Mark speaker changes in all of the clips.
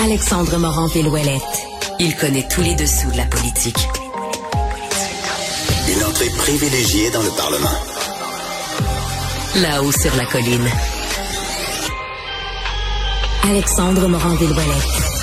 Speaker 1: Alexandre Morand-Villouellette. Il connaît tous les dessous de la politique.
Speaker 2: Une entrée privilégiée dans le Parlement.
Speaker 1: Là-haut sur la colline. Alexandre Morand-Villouellette.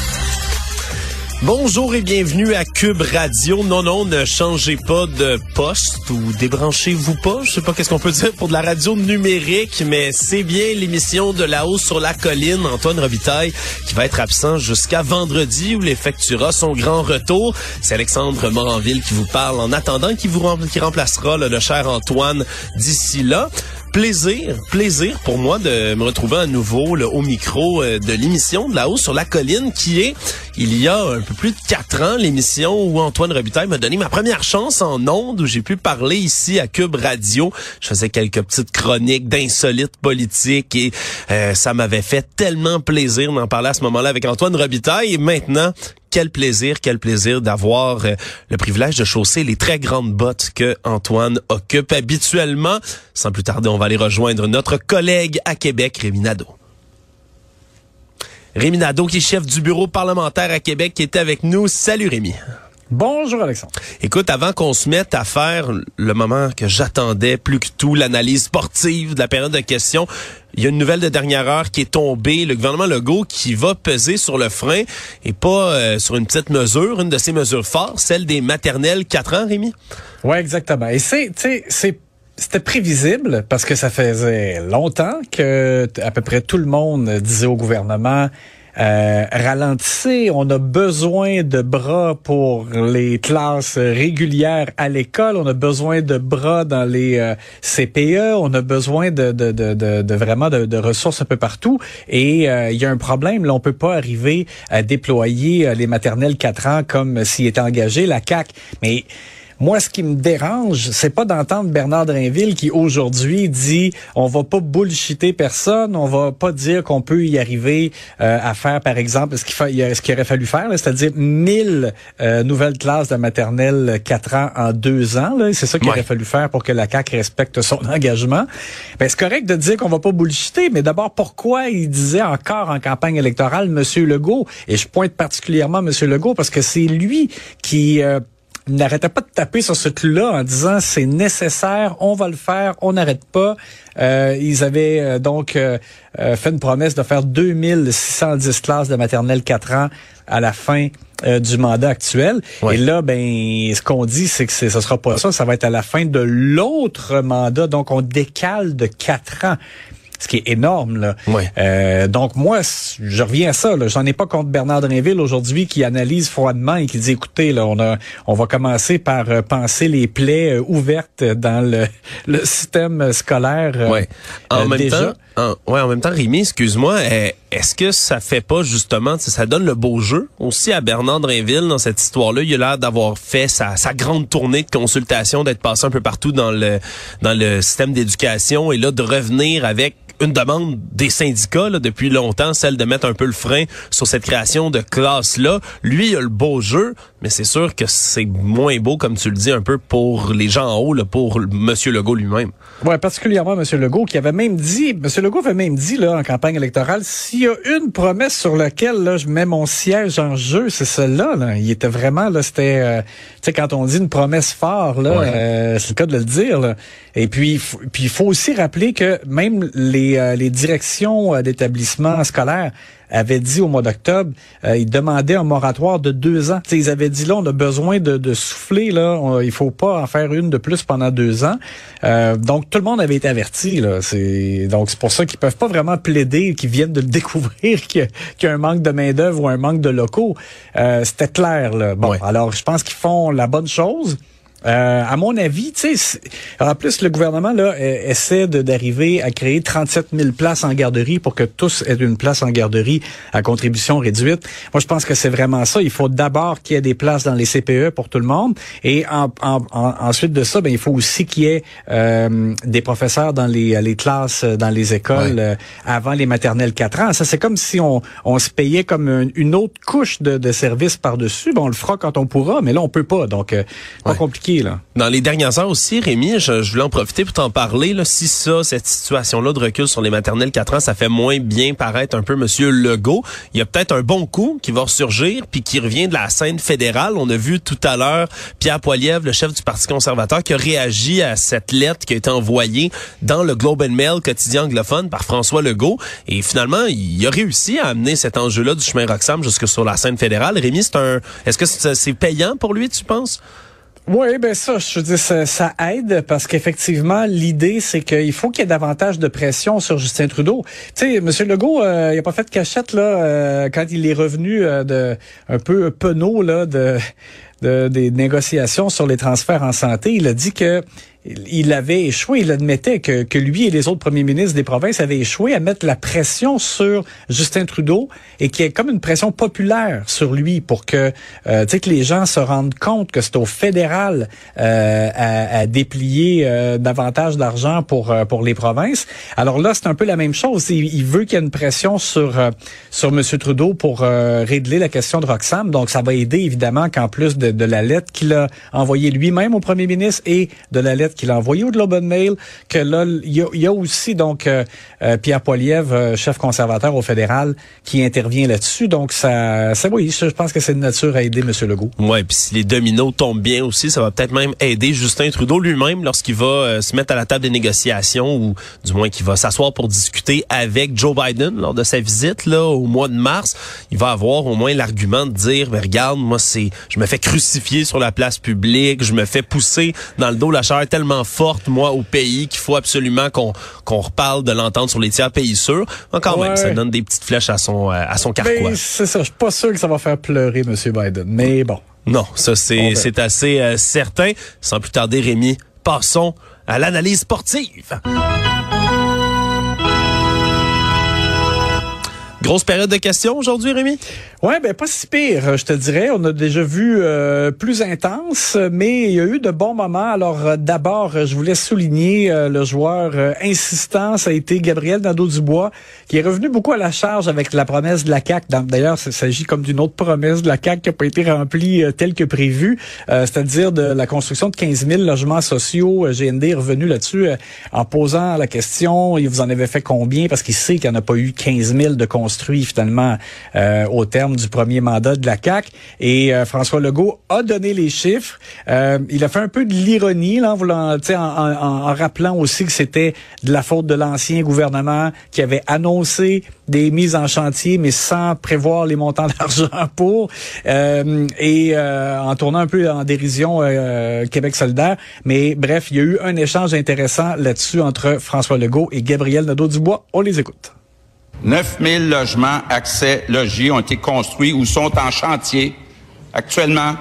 Speaker 3: Bonjour et bienvenue à Cube Radio. Non, non, ne changez pas de poste ou débranchez-vous pas. Je sais pas qu'est-ce qu'on peut dire pour de la radio numérique, mais c'est bien l'émission de La hausse sur la colline. Antoine Robitaille qui va être absent jusqu'à vendredi où il effectuera son grand retour. C'est Alexandre Moranville qui vous parle en attendant qui vous qui remplacera le cher Antoine d'ici là plaisir, plaisir pour moi de me retrouver à nouveau là, au micro euh, de l'émission de là-haut sur la colline qui est, il y a un peu plus de quatre ans, l'émission où Antoine Robitaille m'a donné ma première chance en ondes où j'ai pu parler ici à Cube Radio. Je faisais quelques petites chroniques d'insolites politiques et euh, ça m'avait fait tellement plaisir d'en parler à ce moment-là avec Antoine Robitaille et maintenant quel plaisir, quel plaisir d'avoir euh, le privilège de chausser les très grandes bottes que Antoine occupe habituellement. Sans plus tarder, on va aller rejoindre notre collègue à Québec, Rémi Nadeau. Rémi Nadeau, qui est chef du bureau parlementaire à Québec, qui était avec nous. Salut Rémi.
Speaker 4: Bonjour Alexandre.
Speaker 3: Écoute, avant qu'on se mette à faire le moment que j'attendais plus que tout, l'analyse sportive de la période de questions, il y a une nouvelle de dernière heure qui est tombée. Le gouvernement Legault qui va peser sur le frein et pas euh, sur une petite mesure, une de ces mesures fortes, celle des maternelles 4 ans, Rémi.
Speaker 4: Ouais, exactement. Et c'est, tu sais, c'est c'était prévisible parce que ça faisait longtemps que à peu près tout le monde disait au gouvernement euh, ralentissez, on a besoin de bras pour les classes régulières à l'école, on a besoin de bras dans les euh, CPE, on a besoin de, de, de, de, vraiment de, ressources un peu partout. Et euh, il y a un problème, là, on peut pas arriver à déployer euh, les maternelles 4 ans comme s'il était engagé, la CAC. Mais moi, ce qui me dérange, c'est pas d'entendre Bernard Drinville qui aujourd'hui dit on va pas bullshiter personne, on va pas dire qu'on peut y arriver euh, à faire, par exemple, ce qu'il fa- ce qu'il aurait fallu faire, c'est-à-dire 1000 euh, nouvelles classes de maternelle 4 ans en deux ans. là. C'est ça qu'il
Speaker 3: Ouais.
Speaker 4: aurait fallu faire pour que la CAC respecte son engagement. Ben, c'est correct de dire qu'on va pas bullshiter, mais d'abord, pourquoi il disait encore en campagne électorale Monsieur Legault? Et je pointe particulièrement Monsieur Legault parce que c'est lui qui... euh, n'arrêtait pas de taper sur ce clou-là en disant c'est nécessaire, on va le faire, on n'arrête pas. Euh, ils avaient euh, donc euh, euh, fait une promesse de faire 2610 classes de maternelle 4 ans à la fin du mandat actuel. Et là, ben, ce qu'on dit, c'est que ce sera pas ça, ça va être à la fin de l'autre mandat. Donc, on décale de 4 ans. Ce qui est énorme, là.
Speaker 3: Ouais.
Speaker 4: Euh, donc moi, je reviens à ça. J'en ai pas contre Bernard Drinville aujourd'hui qui analyse froidement et qui dit écoutez, là, on a, on va commencer par euh, penser les plaies euh, ouvertes dans le, le système scolaire. euh,
Speaker 3: Ouais. En
Speaker 4: euh,
Speaker 3: même
Speaker 4: déjà.
Speaker 3: temps, en, ouais, en même temps, Rémi, excuse-moi, est-ce que ça fait pas justement, ça donne le beau jeu aussi à Bernard Drinville dans cette histoire-là? Il a l'air d'avoir fait sa, sa grande tournée de consultation, d'être passé un peu partout dans le dans le système d'éducation et là de revenir avec une demande des syndicats là, depuis longtemps, celle de mettre un peu le frein sur cette création de classe-là. Lui, il a le beau jeu, mais c'est sûr que c'est moins beau, comme tu le dis, un peu pour les gens en haut, là, pour Monsieur Legault lui-même.
Speaker 4: Ouais, particulièrement M. Legault, qui avait même dit, M. Legault avait même dit là en campagne électorale, s'il y a une promesse sur laquelle là je mets mon siège en jeu, c'est celle-là. Là. Il était vraiment là, c'était, euh, tu sais, quand on dit une promesse fort là,
Speaker 3: Ouais.
Speaker 4: euh, c'est le cas de le dire. Là. Et puis, puis il faut aussi rappeler que même les les, euh, les directions d'établissements scolaires avaient dit au mois d'octobre, ils demandaient un moratoire de deux ans. T'sais, ils avaient dit là, on a besoin de, de souffler, là, il faut pas en faire une de plus pendant deux ans. donc tout le monde avait été averti. Là. C'est, donc c'est pour ça qu'ils peuvent pas vraiment plaider, qu'ils viennent de le découvrir qu'il y, a, un manque de main-d'œuvre ou un manque de locaux. C'était clair. Là. Bon, alors je pense qu'ils font la bonne chose. Euh, à mon avis, tu sais, en plus le gouvernement là essaie d'arriver à créer 37 000 places en garderie pour que tous aient une place en garderie à contribution réduite. Moi, je pense que c'est vraiment ça. Il faut d'abord qu'il y ait des places dans les CPE pour tout le monde, et en, en, ensuite de ça, ben il faut aussi qu'il y ait euh, des professeurs dans les, les classes, dans les écoles euh, avant les maternelles 4 ans. Ça, c'est comme si on, on se payait comme une, autre couche de, de services par dessus. Bon, on le fera quand on pourra, mais là on peut pas. Donc, pas compliqué.
Speaker 3: Dans les dernières heures aussi, Rémi, je, voulais en profiter pour t'en parler. Là, si ça, cette situation-là de recul sur les maternelles 4 ans, ça fait moins bien paraître un peu Monsieur Legault, il y a peut-être un bon coup qui va ressurgir puis qui revient de la scène fédérale. On a vu tout à l'heure Pierre Poilievre, le chef du Parti conservateur, qui a réagi à cette lettre qui a été envoyée dans le Globe and Mail quotidien anglophone par François Legault. Et finalement, il a réussi à amener cet enjeu-là du chemin Roxham jusque sur la scène fédérale. Rémi, c'est un, est-ce que c'est payant pour lui, tu penses?
Speaker 4: Oui, ben ça, je veux dire, ça, aide parce qu'effectivement, l'idée, c'est qu'il faut qu'il y ait davantage de pression sur Justin Trudeau. Tu sais, M. Legault, euh, il a pas fait de cachette là euh, quand il est revenu euh, de un peu penaud là de, de des négociations sur les transferts en santé. Il a dit que il avait échoué, il admettait que, que lui et les autres premiers ministres des provinces avaient échoué à mettre la pression sur Justin Trudeau et qu'il y ait comme une pression populaire sur lui pour que, euh, que les gens se rendent compte que c'est au fédéral euh, à, déplier euh, davantage d'argent pour euh, pour les provinces. Alors là, c'est un peu la même chose. Il, veut qu'il y ait une pression sur sur M. Trudeau pour régler la question de Roxham. Donc, ça va aider évidemment qu'en plus de la lettre qu'il a envoyée lui-même au premier ministre et de la lettre qu'il a envoyé au Globe and Mail, que là, il y, a aussi donc euh, euh, Pierre Poilievre, euh, chef conservateur au fédéral, qui intervient là-dessus. Donc ça, ça oui, je pense que c'est de nature à aider M. Legault.
Speaker 3: Ouais, puis si les dominos tombent bien aussi, ça va peut-être même aider Justin Trudeau lui-même lorsqu'il va se mettre à la table des négociations ou du moins qu'il va s'asseoir pour discuter avec Joe Biden lors de sa visite là au mois de mars. Il va avoir au moins l'argument de dire, mais regarde, moi c'est, je me fais crucifier sur la place publique, je me fais pousser dans le dos la chair tellement forte, moi, au pays, qu'il faut absolument qu'on qu'on reparle de l'entente sur les tiers pays sûrs. quand même, ça donne des petites flèches à son, euh, à son carquois.
Speaker 4: Ben, c'est ça. Je suis pas sûr que ça va faire pleurer M. Biden. Mais bon.
Speaker 3: Non, ça, c'est, c'est assez euh, certain. Sans plus tarder, Rémi, passons à l'analyse sportive. Grosse période de questions aujourd'hui, Rémi?
Speaker 4: Ouais, ben pas si pire, je te dirais. On a déjà vu euh, plus intense, mais il y a eu de bons moments. Alors euh, d'abord, je voulais souligner euh, le joueur insistant, ça a été Gabriel Nadeau-Dubois, qui est revenu beaucoup à la charge avec la promesse de la CAQ. D'ailleurs, il s'agit comme d'une autre promesse de la CAQ qui n'a pas été remplie telle que prévue, c'est-à-dire de la construction de 15 000 logements sociaux. GND est revenu là-dessus en posant la question, il vous en avait fait combien? Parce qu'il sait qu'il n'y en a pas eu 15 000 de finalement au terme du premier mandat de la CAC. Et euh, François Legault a donné les chiffres. Euh, il a fait un peu de l'ironie là, en, voulant, en, en, rappelant aussi que c'était de la faute de l'ancien gouvernement qui avait annoncé des mises en chantier, mais sans prévoir les montants d'argent pour, euh, et en tournant un peu en dérision Québec solidaire. Mais bref, il y a eu un échange intéressant là-dessus entre François Legault et Gabriel Nadeau-Dubois. On les écoute.
Speaker 5: 9 000 logements accès logis ont été construits ou sont en chantier actuellement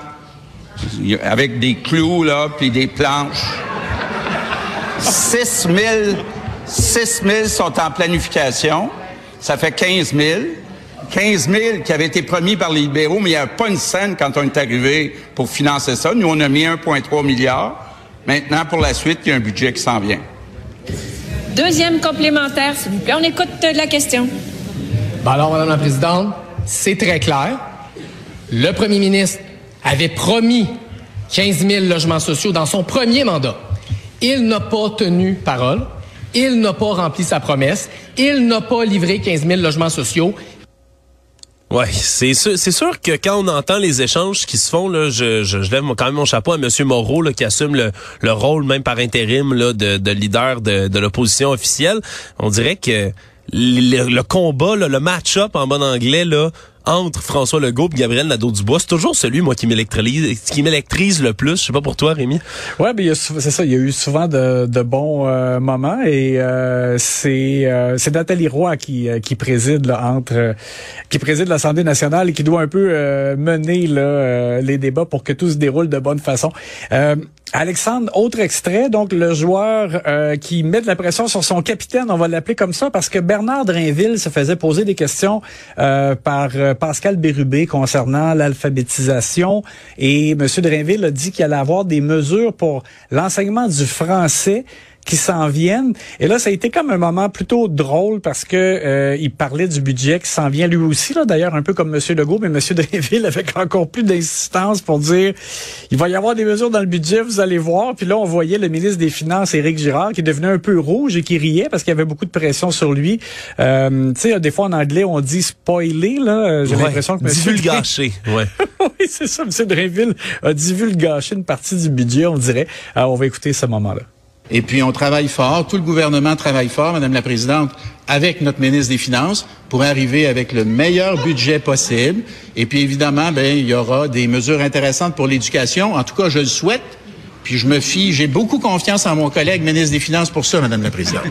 Speaker 5: avec des clous là puis des planches. 6 000, 6 000 sont en planification. Ça fait 15 000. 15 000 qui avaient été promis par les libéraux, mais il n'y a pas une scène quand on est arrivé pour financer ça. Nous, on a mis 1,3 milliard. Maintenant, pour la suite, il y a un budget qui s'en vient.
Speaker 6: Deuxième complémentaire, s'il vous plaît. On écoute la question.
Speaker 7: Ben alors, Madame la Présidente, c'est très clair. Le premier ministre avait promis 15 000 logements sociaux dans son premier mandat. Il n'a pas tenu parole. Il n'a pas rempli sa promesse. Il n'a pas livré 15 000 logements sociaux.
Speaker 3: Ouais, c'est sûr, c'est sûr que quand on entend les échanges qui se font, là, je, je, lève quand même mon chapeau à M. Moreau là, qui assume le, le rôle, même par intérim, là, de, de leader de, de l'opposition officielle. On dirait que le, le combat, là, le match-up en bon anglais, là, entre François Legault et Gabriel Nadeau-Dubois, c'est toujours celui, moi, qui m'électrise, qui m'électrise le plus. Je sais pas pour toi, Rémi.
Speaker 4: Ouais, mais c'est ça. Il y a eu souvent de, de bons euh, moments et euh, c'est euh, Nathalie Roy qui qui préside entre qui préside l'Assemblée nationale et qui doit un peu mener les débats pour que tout se déroule de bonne façon. Alexandre, autre extrait, donc le joueur qui met de la pression sur son capitaine, on va l'appeler comme ça, parce que Bernard Drinville se faisait poser des questions par Pascal Bérubé concernant l'alphabétisation. Et M. Drainville a dit qu'il allait avoir des mesures pour l'enseignement du français qui s'en viennent. Et là, ça a été comme un moment plutôt drôle parce que euh, il parlait du budget qui s'en vient lui aussi, là, d'ailleurs, un peu comme M. Legault, mais M. Dreville avec encore plus d'insistance pour dire il va y avoir des mesures dans le budget, vous allez voir. Puis là, on voyait le ministre des Finances, Éric Girard, qui devenait un peu rouge et qui riait parce qu'il y avait beaucoup de pression sur lui. Euh, tu sais, des fois en anglais, on dit spoiler, là. J'ai l'impression que M.
Speaker 3: Divulgacher, ouais.
Speaker 4: oui, c'est ça. M. Dreville a divulgaché une partie du budget, on dirait. Alors, on va écouter ce moment-là.
Speaker 8: Et puis, on travaille fort, tout le gouvernement travaille fort, Madame la Présidente, avec notre ministre des Finances pour arriver avec le meilleur budget possible. Et puis, évidemment, ben, il y aura des mesures intéressantes pour l'éducation. En tout cas, je le souhaite. Puis je me fie, j'ai beaucoup confiance en mon collègue ministre des Finances pour ça, Madame la Présidente.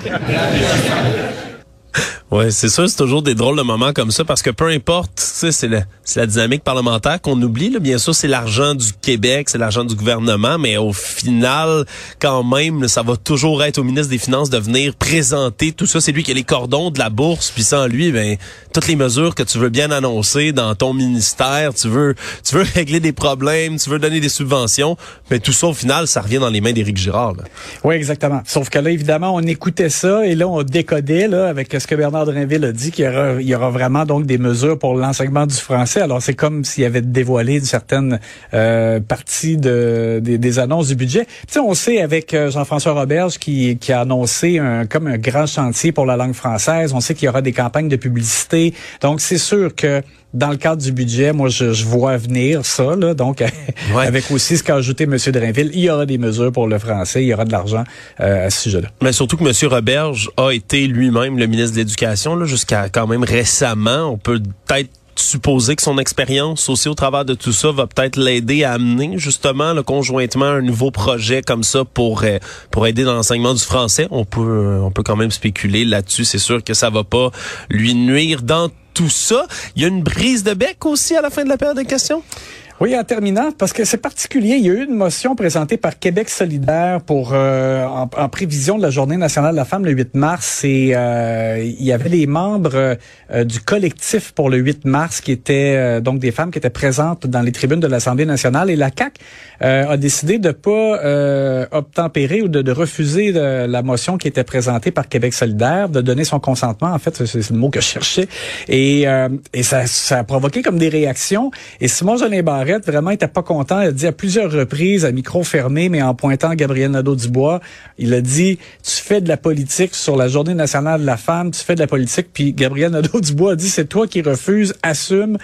Speaker 3: Ouais, c'est sûr, c'est toujours des drôles de moments comme ça parce que peu importe, c'est la, la dynamique parlementaire qu'on oublie. Là. Bien sûr, c'est l'argent du Québec, c'est l'argent du gouvernement, mais au final, quand même, ça va toujours être au ministre des Finances de venir présenter tout ça. C'est lui qui a les cordons de la bourse, puis sans lui, ben toutes les mesures que tu veux bien annoncer dans ton ministère, tu veux, tu veux régler des problèmes, tu veux donner des subventions, mais tout ça au final, ça revient dans les mains d'Éric Girard.
Speaker 4: Oui, exactement. Sauf que là, évidemment, on écoutait ça et là, on décodait là avec ce que Bernard Bernard a dit qu'il y aura, il y aura vraiment donc des mesures pour l'enseignement du français. Alors c'est comme s'il avait dévoilé une certaine euh, partie de, des, annonces du budget. Tu sais, on sait avec Jean-François Roberge qui, qui a annoncé un, comme un grand chantier pour la langue française. On sait qu'il y aura des campagnes de publicité. Donc c'est sûr que dans le cadre du budget, moi, je, je vois venir ça. Là, donc, avec aussi ce qu'a ajouté M. Drainville, il y aura des mesures pour le français, il y aura de l'argent euh, à ce sujet-là.
Speaker 3: Mais surtout que M. Roberge a été lui-même le ministre de l'Éducation jusqu'à quand même récemment. On peut peut-être supposer que son expérience aussi au travers de tout ça va peut-être l'aider à amener justement le conjointement un nouveau projet comme ça pour euh, pour aider dans l'enseignement du français. On peut euh, on peut quand même spéculer là-dessus. C'est sûr que ça va pas lui nuire dans tout ça. Il y a une brise de bec aussi à la fin de la période de questions?
Speaker 4: Oui, en terminant, parce que c'est particulier, il y a eu une motion présentée par Québec solidaire pour euh, en, prévision de la Journée nationale de la femme le 8 mars. Et euh, il y avait des membres euh, du collectif pour le 8 mars qui étaient donc des femmes qui étaient présentes dans les tribunes de l'Assemblée nationale. Et la CAC a décidé de pas obtempérer ou de, de refuser la motion qui était présentée par Québec solidaire, de donner son consentement. En fait, c'est le mot que je cherchais. Et, et ça, ça a provoqué comme des réactions. Et Simon Jolin Barret vraiment, il était pas content. Il a dit à plusieurs reprises, à micro fermé, mais en pointant Gabriel Nadeau-Dubois, il a dit, tu fais de la politique sur la Journée nationale de la femme, tu fais de la politique. Puis Gabriel Nadeau-Dubois a dit, c'est toi qui refuses, assume.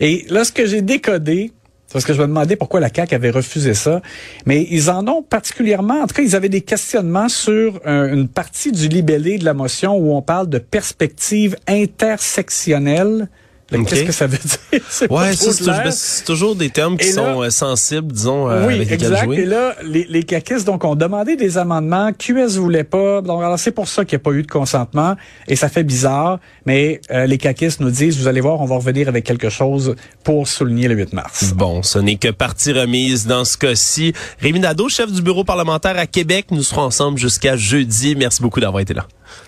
Speaker 4: Et là, ce que j'ai décodé, parce que je me demandais pourquoi la CAQ avait refusé ça. Mais ils en ont particulièrement, en tout cas, ils avaient des questionnements sur euh, une partie du libellé de la motion où on parle de perspective intersectionnelle Qu'est-ce que ça veut dire?
Speaker 3: Ouais, c'est toujours des termes qui sont euh, sensibles, disons, euh,
Speaker 4: oui, avec exact. Jouer. Et là, les, les caquistes, donc, ont demandé des amendements. QS voulait pas. Donc, alors, c'est pour ça qu'il n'y a pas eu de consentement. Et ça fait bizarre. Mais euh, les caquistes nous disent, vous allez voir, on va revenir avec quelque chose pour souligner le 8 mars.
Speaker 3: Bon, ce n'est que partie remise dans ce cas-ci. Rémi Nadeau, chef du bureau parlementaire à Québec. Nous serons ensemble jusqu'à jeudi. Merci beaucoup d'avoir été là.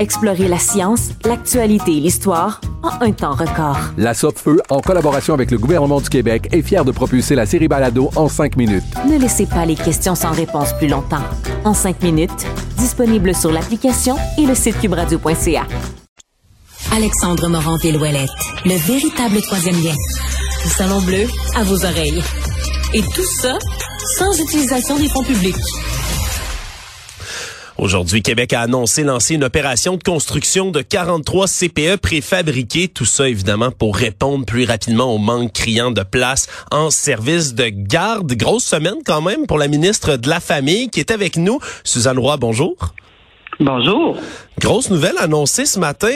Speaker 9: Explorez la science, l'actualité et l'histoire en un temps record.
Speaker 10: La Feu, en collaboration avec le gouvernement du Québec, est fière de propulser la série Balado en cinq minutes.
Speaker 9: Ne laissez pas les questions sans réponse plus longtemps. En cinq minutes, disponible sur l'application et le site cubradio.ca.
Speaker 1: Alexandre Morand-Villouellette, le véritable troisième lien. Le Salon Bleu à vos oreilles. Et tout ça sans utilisation des fonds publics.
Speaker 3: Aujourd'hui, Québec a annoncé lancer une opération de construction de 43 CPE préfabriqués. Tout ça, évidemment, pour répondre plus rapidement au manque criant de place en service de garde. Grosse semaine quand même pour la ministre de la Famille qui est avec nous. Suzanne Roy, bonjour.
Speaker 11: Bonjour.
Speaker 3: Grosse nouvelle annoncée ce matin.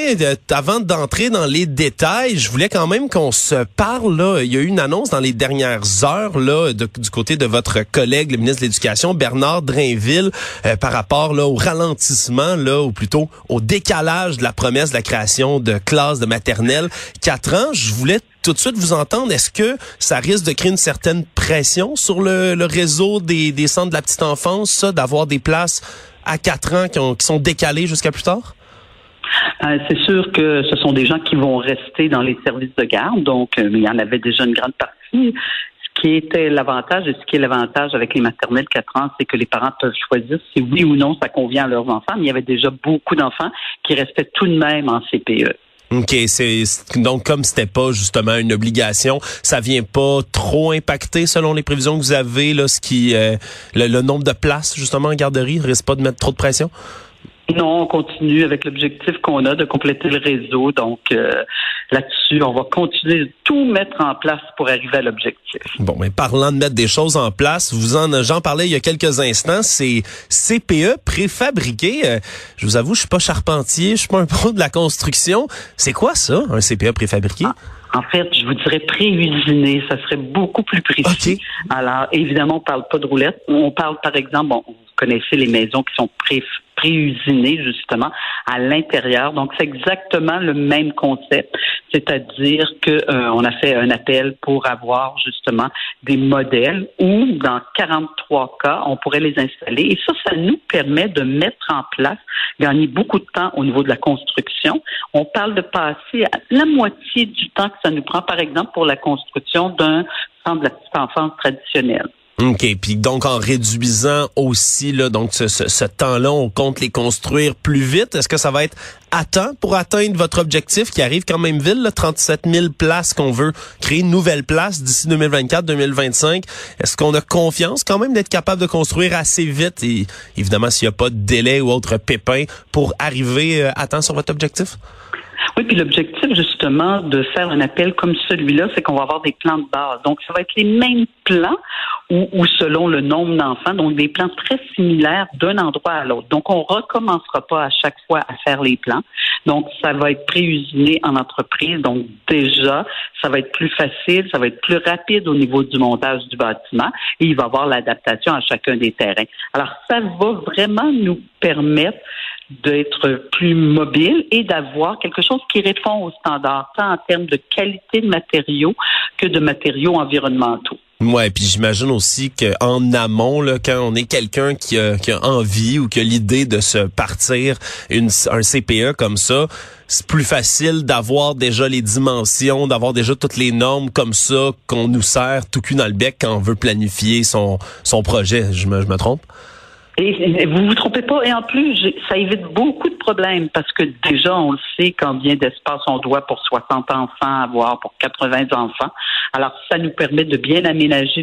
Speaker 3: Avant d'entrer dans les détails, je voulais quand même qu'on se parle. Là. Il y a eu une annonce dans les dernières heures là, du côté de votre collègue, le ministre de l'Éducation, Bernard Drainville, euh, par rapport au ralentissement, là, ou plutôt au décalage de la promesse de la création de classes de maternelle 4 ans. Je voulais tout de suite vous entendre. Est-ce que ça risque de créer une certaine pression sur le, réseau des, des centres de la petite enfance, d'avoir des places à quatre ans qui, sont décalés jusqu'à plus tard?
Speaker 11: Euh, c'est sûr que ce sont des gens qui vont rester dans les services de garde, donc euh, il y en avait déjà une grande partie. Ce qui était l'avantage et ce qui est l'avantage avec les maternelles 4 ans, c'est que les parents peuvent choisir si oui ou non ça convient à leurs enfants. Mais il y avait déjà beaucoup d'enfants qui restaient tout de même en CPE.
Speaker 3: OK, c'est donc comme c'était pas justement une obligation, ça vient pas trop impacter selon les prévisions que vous avez là ce qui euh, le, nombre de places justement en garderie risque pas de mettre trop de pression?
Speaker 11: Non, on continue avec l'objectif qu'on a de compléter le réseau. Donc euh, là-dessus, on va continuer de tout mettre en place pour arriver à l'objectif.
Speaker 3: Bon, mais parlant de mettre des choses en place, vous en j'en parlais il y a quelques instants, c'est CPE préfabriqué. Euh, je vous avoue, je suis pas charpentier, je suis pas un pro de la construction. C'est quoi ça, un CPE préfabriqué?
Speaker 11: Ah, en fait, je vous dirais pré-usiné, ça serait beaucoup plus précis. Alors, évidemment, on parle pas de roulette. On parle, par exemple, bon, connaissez les maisons qui sont pré pré justement à l'intérieur. Donc c'est exactement le même concept, c'est-à-dire que euh, on a fait un appel pour avoir justement des modèles où dans 43 cas on pourrait les installer et ça ça nous permet de mettre en place gagner beaucoup de temps au niveau de la construction. On parle de passer la moitié du temps que ça nous prend par exemple pour la construction d'un centre de la petite enfance traditionnelle.
Speaker 3: OK. Puis donc, en réduisant aussi là, donc ce, ce, temps-là, on compte les construire plus vite. Est-ce que ça va être à temps pour atteindre votre objectif qui arrive quand même vite, là, 37 000 places qu'on veut créer, une nouvelle place d'ici 2024-2025? Est-ce qu'on a confiance quand même d'être capable de construire assez vite? Et évidemment s'il n'y a pas de délai ou autre pépin pour arriver euh, à temps sur votre objectif?
Speaker 11: Oui, puis l'objectif justement de faire un appel comme celui-là, c'est qu'on va avoir des plans de base. Donc, ça va être les mêmes plans ou, selon le nombre d'enfants, donc des plans très similaires d'un endroit à l'autre. Donc, on recommencera pas à chaque fois à faire les plans. Donc, ça va être préusiné en entreprise. Donc, déjà, ça va être plus facile, ça va être plus rapide au niveau du montage du bâtiment et il va y avoir l'adaptation à chacun des terrains. Alors, ça va vraiment nous permettre d'être plus mobile et d'avoir quelque chose qui répond aux standards, tant en termes de qualité de matériaux que de matériaux environnementaux.
Speaker 3: Ouais, puis j'imagine aussi qu'en amont, là, quand on est quelqu'un qui a, qui a envie ou qui a l'idée de se partir une, un CPE comme ça, c'est plus facile d'avoir déjà les dimensions, d'avoir déjà toutes les normes comme ça qu'on nous sert tout cul dans le bec quand on veut planifier son, son projet. Je me, je me trompe?
Speaker 11: Et vous vous trompez pas. Et en plus, ça évite beaucoup de problèmes parce que déjà, on le sait combien d'espace on doit pour 60 enfants avoir, pour 80 enfants. Alors, ça nous permet de bien aménager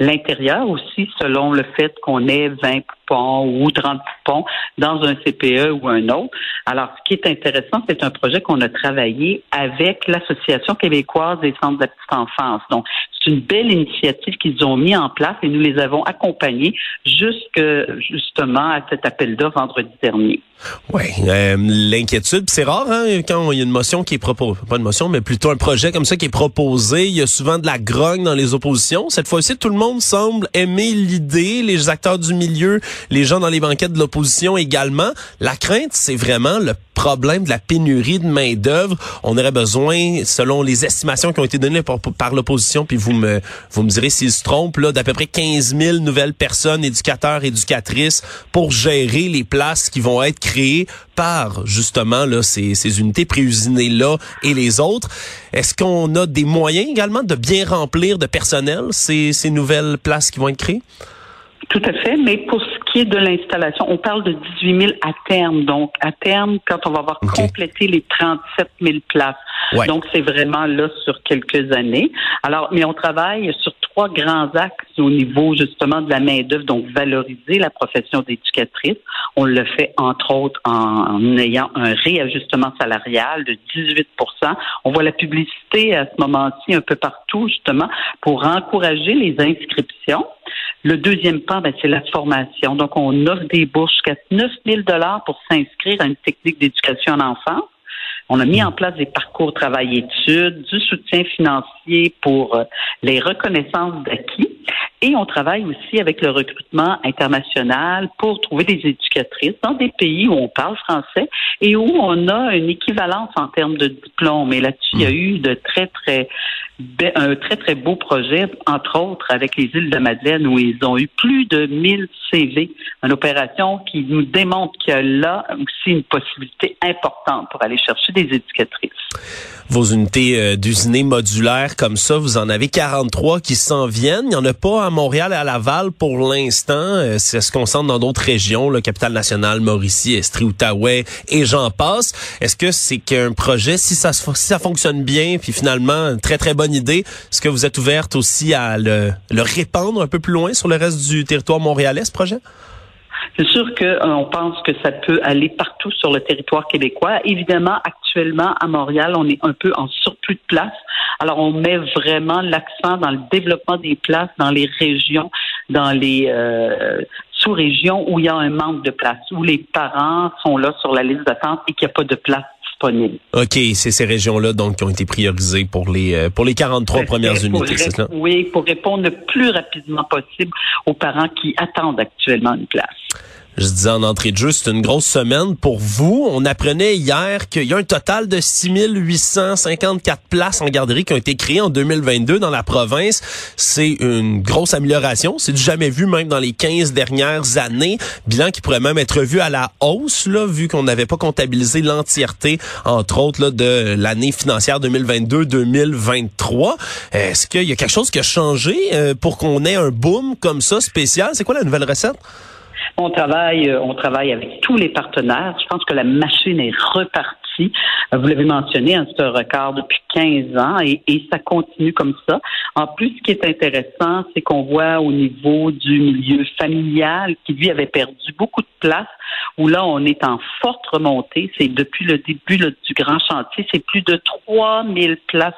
Speaker 11: l'intérieur aussi selon le fait qu'on ait 20 poupons ou 30 poupons dans un CPE ou un autre. Alors, ce qui est intéressant, c'est un projet qu'on a travaillé avec l'Association québécoise des centres de la petite enfance. Donc, c'est une belle initiative qu'ils ont mis en place et nous les avons accompagnés jusque justement à cet appel d'offres vendredi dernier.
Speaker 3: Oui, euh, l'inquiétude, c'est rare hein, quand il y a une motion qui est proposée, pas une motion, mais plutôt un projet comme ça qui est proposé. Il y a souvent de la grogne dans les oppositions. Cette fois-ci, tout le monde semble aimer l'idée, les acteurs du milieu, les gens dans les banquettes de l'opposition également. La crainte, c'est vraiment le problème de la pénurie de main d'œuvre. On aurait besoin, selon les estimations qui ont été données par, par l'opposition, puis vous me vous me direz s'ils se trompent, là, d'à peu près 15 000 nouvelles personnes, éducateurs, éducatrices, pour gérer les places qui vont être créées par justement là ces, ces unités préusinées là et les autres. Est-ce qu'on a des moyens également de bien remplir de personnel ces, ces nouvelles places qui vont être créées?
Speaker 11: Tout à fait, mais pour ce qui est de l'installation, on parle de 18 000 à terme. Donc, à terme, quand on va avoir complété les 37 000 places. Donc, c'est vraiment là sur quelques années. Alors, mais on travaille sur trois grands axes au niveau justement de la main-d'œuvre, donc valoriser la profession d'éducatrice. On le fait entre autres en, ayant un réajustement salarial de 18 On voit la publicité à ce moment-ci un peu partout, justement, pour encourager les inscriptions. Le deuxième pan, ben, c'est la formation. Donc, on offre des bourses jusqu'à 9 000 pour s'inscrire à une technique d'éducation en enfance. On a mis en place des parcours travail-études, du soutien financier pour euh, les reconnaissances d'acquis. Et on travaille aussi avec le recrutement international pour trouver des éducatrices dans des pays où on parle français et où on a une équivalence en termes de diplôme. Et là-dessus, il y a hmm. eu de très, très, un très, très beau projet, entre autres avec les îles de Madeleine où ils ont eu plus de 1000 CV, une opération qui nous démontre qu'il y a là aussi une possibilité importante pour aller chercher des éducatrices.
Speaker 3: Vos unités euh, d'usinés modulaires comme ça, vous en avez 43 qui s'en viennent. Il n'y en a pas à Montréal et à Laval pour l'instant. Euh, ce qu'on sent dans d'autres régions, le Capital national, Mauricie, Estrie, Outaouais et j'en passe. Est-ce que c'est qu'un projet, si ça, si ça fonctionne bien, puis finalement, très très idée, est-ce que vous êtes ouverte aussi à le, répandre un peu plus loin sur le reste du territoire montréalais, ce projet?
Speaker 11: C'est sûr qu'on euh, pense que ça peut aller partout sur le territoire québécois. Évidemment, actuellement, à Montréal, on est un peu en surplus de place. Alors, on met vraiment l'accent dans le développement des places dans les régions, dans les euh, sous-régions où il y a un manque de place, où les parents sont là sur la liste d'attente et qu'il n'y a pas de place
Speaker 3: OK, c'est ces régions-là donc qui ont été priorisées pour les euh, pour les 43 premières unités, c'est ça?
Speaker 11: Oui, pour répondre le plus rapidement possible aux parents qui attendent actuellement une place.
Speaker 3: Je disais en entrée de jeu, c'est une grosse semaine pour vous. On apprenait hier qu'il y a un total de 6854 places en garderie qui ont été créées en 2022 dans la province. C'est une grosse amélioration. C'est du jamais vu même dans les 15 dernières années. Bilan qui pourrait même être vu à la hausse, là, vu qu'on n'avait pas comptabilisé l'entièreté, entre autres, là, de l'année financière 2022-2023. Est-ce qu'il y a quelque chose qui a changé euh, pour qu'on ait un boom comme ça spécial? C'est quoi la nouvelle recette?
Speaker 11: On travaille, euh, on travaille avec tous les partenaires. Je pense que la machine est repartie. Euh, vous l'avez mentionné, hein, c'est un record depuis 15 ans et, ça continue comme ça. En plus, ce qui est intéressant, c'est qu'on voit au niveau du milieu familial qui lui avait perdu beaucoup de place, où là, on est en forte remontée. C'est depuis le début du grand chantier, c'est plus de 3000 places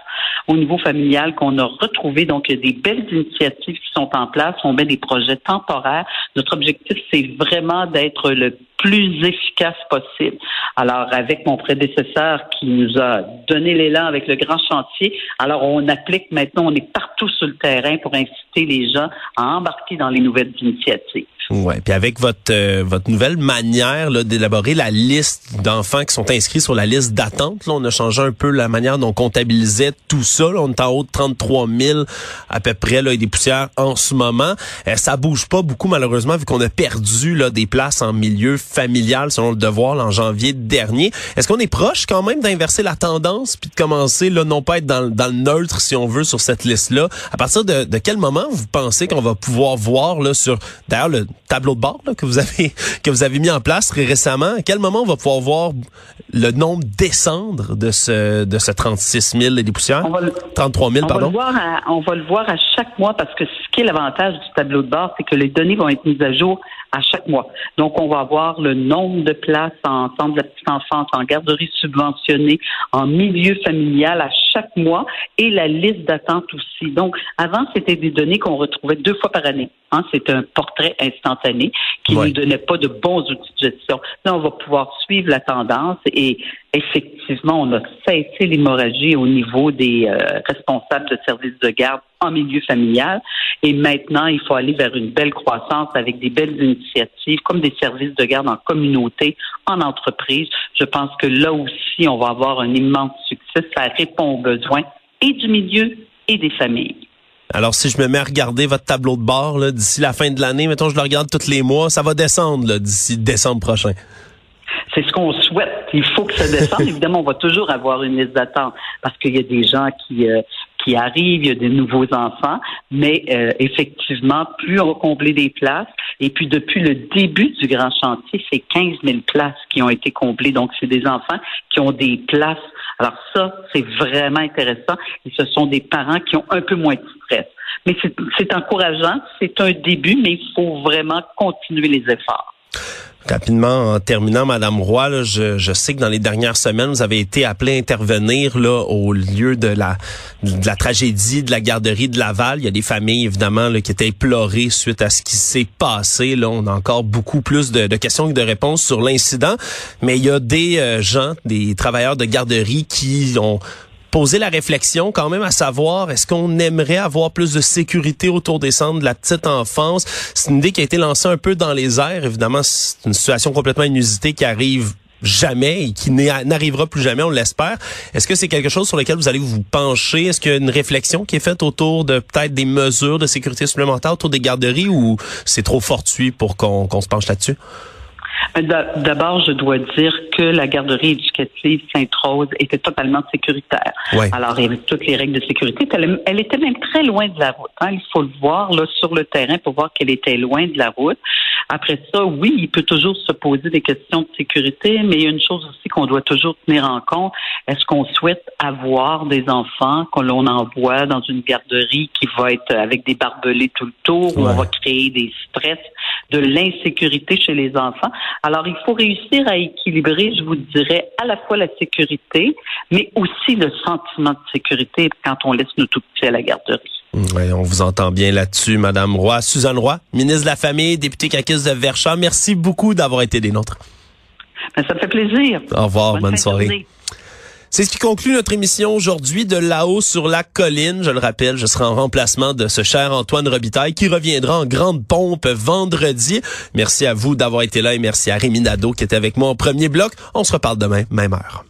Speaker 11: au niveau familial qu'on a retrouvé. Donc, il y a des belles initiatives qui sont en place. On met des projets temporaires. Notre objectif, c'est vraiment d'être le plus efficace possible. Alors, avec mon prédécesseur qui nous a donné l'élan avec le grand chantier, alors on applique maintenant, on est partout sur le terrain pour inciter les gens à embarquer dans les nouvelles initiatives.
Speaker 3: Ouais, puis avec votre euh, votre nouvelle manière d'élaborer la liste d'enfants qui sont inscrits sur la liste d'attente, là, on a changé un peu la manière dont on comptabilisait tout ça. on est en haut de 33 000 à peu près là, et des poussières en ce moment. Euh, ça bouge pas beaucoup malheureusement vu qu'on a perdu là des places en milieu familial selon le devoir en janvier dernier. Est-ce qu'on est proche quand même d'inverser la tendance puis de commencer là non pas être dans, dans le neutre si on veut sur cette liste là. À partir de, de quel moment vous pensez qu'on va pouvoir voir là sur d'ailleurs le tableau de bord là, que vous avez que vous avez mis en place très récemment. À quel moment on va pouvoir voir le nombre descendre de ce de ce 36 000 et des poussières? 33 000,
Speaker 11: on
Speaker 3: pardon.
Speaker 11: Va le voir à, on va le voir à chaque mois parce que ce qui est l'avantage du tableau de bord, c'est que les données vont être mises à jour à chaque mois. Donc, on va avoir le nombre de places en centre de la petite enfance, en garderie subventionnée, en milieu familial à chaque mois et la liste d'attente aussi. Donc, avant, c'était des données qu'on retrouvait deux fois par année. Hein, c'est un portrait instantané qui ne nous donnait pas de bons outils de gestion. Là, on va pouvoir suivre la tendance et effectivement, on a cessé l'hémorragie au niveau des euh, responsables de services de garde en milieu familial. Et maintenant, il faut aller vers une belle croissance avec des belles initiatives comme des services de garde en communauté, en entreprise. Je pense que là aussi, on va avoir un immense succès. Ça répond aux besoins et du milieu et des familles.
Speaker 3: Alors, si je me mets à regarder votre tableau de bord d'ici la fin de l'année, mettons, je le regarde tous les mois, ça va descendre d'ici décembre prochain.
Speaker 11: C'est ce qu'on souhaite. Il faut que ça descende. Évidemment, on va toujours avoir une liste d'attente parce qu'il y a des gens qui euh, qui arrivent, il y a des nouveaux enfants, mais euh, effectivement, plus on va combler des places, et puis depuis le début du grand chantier, c'est 15 000 places qui ont été comblées. Donc, c'est des enfants qui ont des places. Alors ça, c'est vraiment intéressant, et ce sont des parents qui ont un peu moins de stress. Mais c'est encourageant, c'est un début, mais il faut vraiment continuer les efforts.
Speaker 3: Rapidement, en terminant, Madame Roy, je, sais que dans les dernières semaines, vous avez été appelé à intervenir là, au lieu de la, de la tragédie de la garderie de Laval. Il y a des familles, évidemment, là, qui étaient éplorées suite à ce qui s'est passé. Là, on a encore beaucoup plus de, de questions que de réponses sur l'incident. Mais il y a des euh, gens, des travailleurs de garderie qui ont poser la réflexion quand même à savoir est-ce qu'on aimerait avoir plus de sécurité autour des centres de la petite enfance? C'est une idée qui a été lancée un peu dans les airs. Évidemment, c'est une situation complètement inusitée qui arrive jamais et qui n'arrivera plus jamais, on l'espère. Est-ce que c'est quelque chose sur lequel vous allez vous pencher? Est-ce qu'il y a une réflexion qui est faite autour de peut-être des mesures de sécurité supplémentaires autour des garderies ou c'est trop fortuit pour qu'on se penche là-dessus?
Speaker 11: D'abord, je dois dire que la garderie éducative Sainte-Rose était totalement sécuritaire. Alors, il y avait toutes les règles de sécurité. Elle, était même très loin de la route. Hein. Il faut le voir là sur le terrain pour voir qu'elle était loin de la route. Après ça, oui, il peut toujours se poser des questions de sécurité, mais il y a une chose aussi qu'on doit toujours tenir en compte. Est-ce qu'on souhaite avoir des enfants que l'on envoie dans une garderie qui va être avec des barbelés tout le tour, où on va créer des stress, de l'insécurité chez les enfants? Alors, il faut réussir à équilibrer, je vous dirais, à la fois la sécurité, mais aussi le sentiment de sécurité quand on laisse nos tout petits à la garderie.
Speaker 3: Oui, on vous entend bien là-dessus, Madame Roy. Suzanne Roy, ministre de la Famille, députée caquiste de Verchamp, merci beaucoup d'avoir été des nôtres.
Speaker 11: Ben, ça me fait plaisir.
Speaker 3: Au revoir, bonne, soirée. C'est ce qui conclut notre émission aujourd'hui de là-haut sur la colline. Je le rappelle, je serai en remplacement de ce cher Antoine Robitaille qui reviendra en grande pompe vendredi. Merci à vous d'avoir été là et merci à Rémi Nadeau qui était avec moi en premier bloc. On se reparle demain, même heure.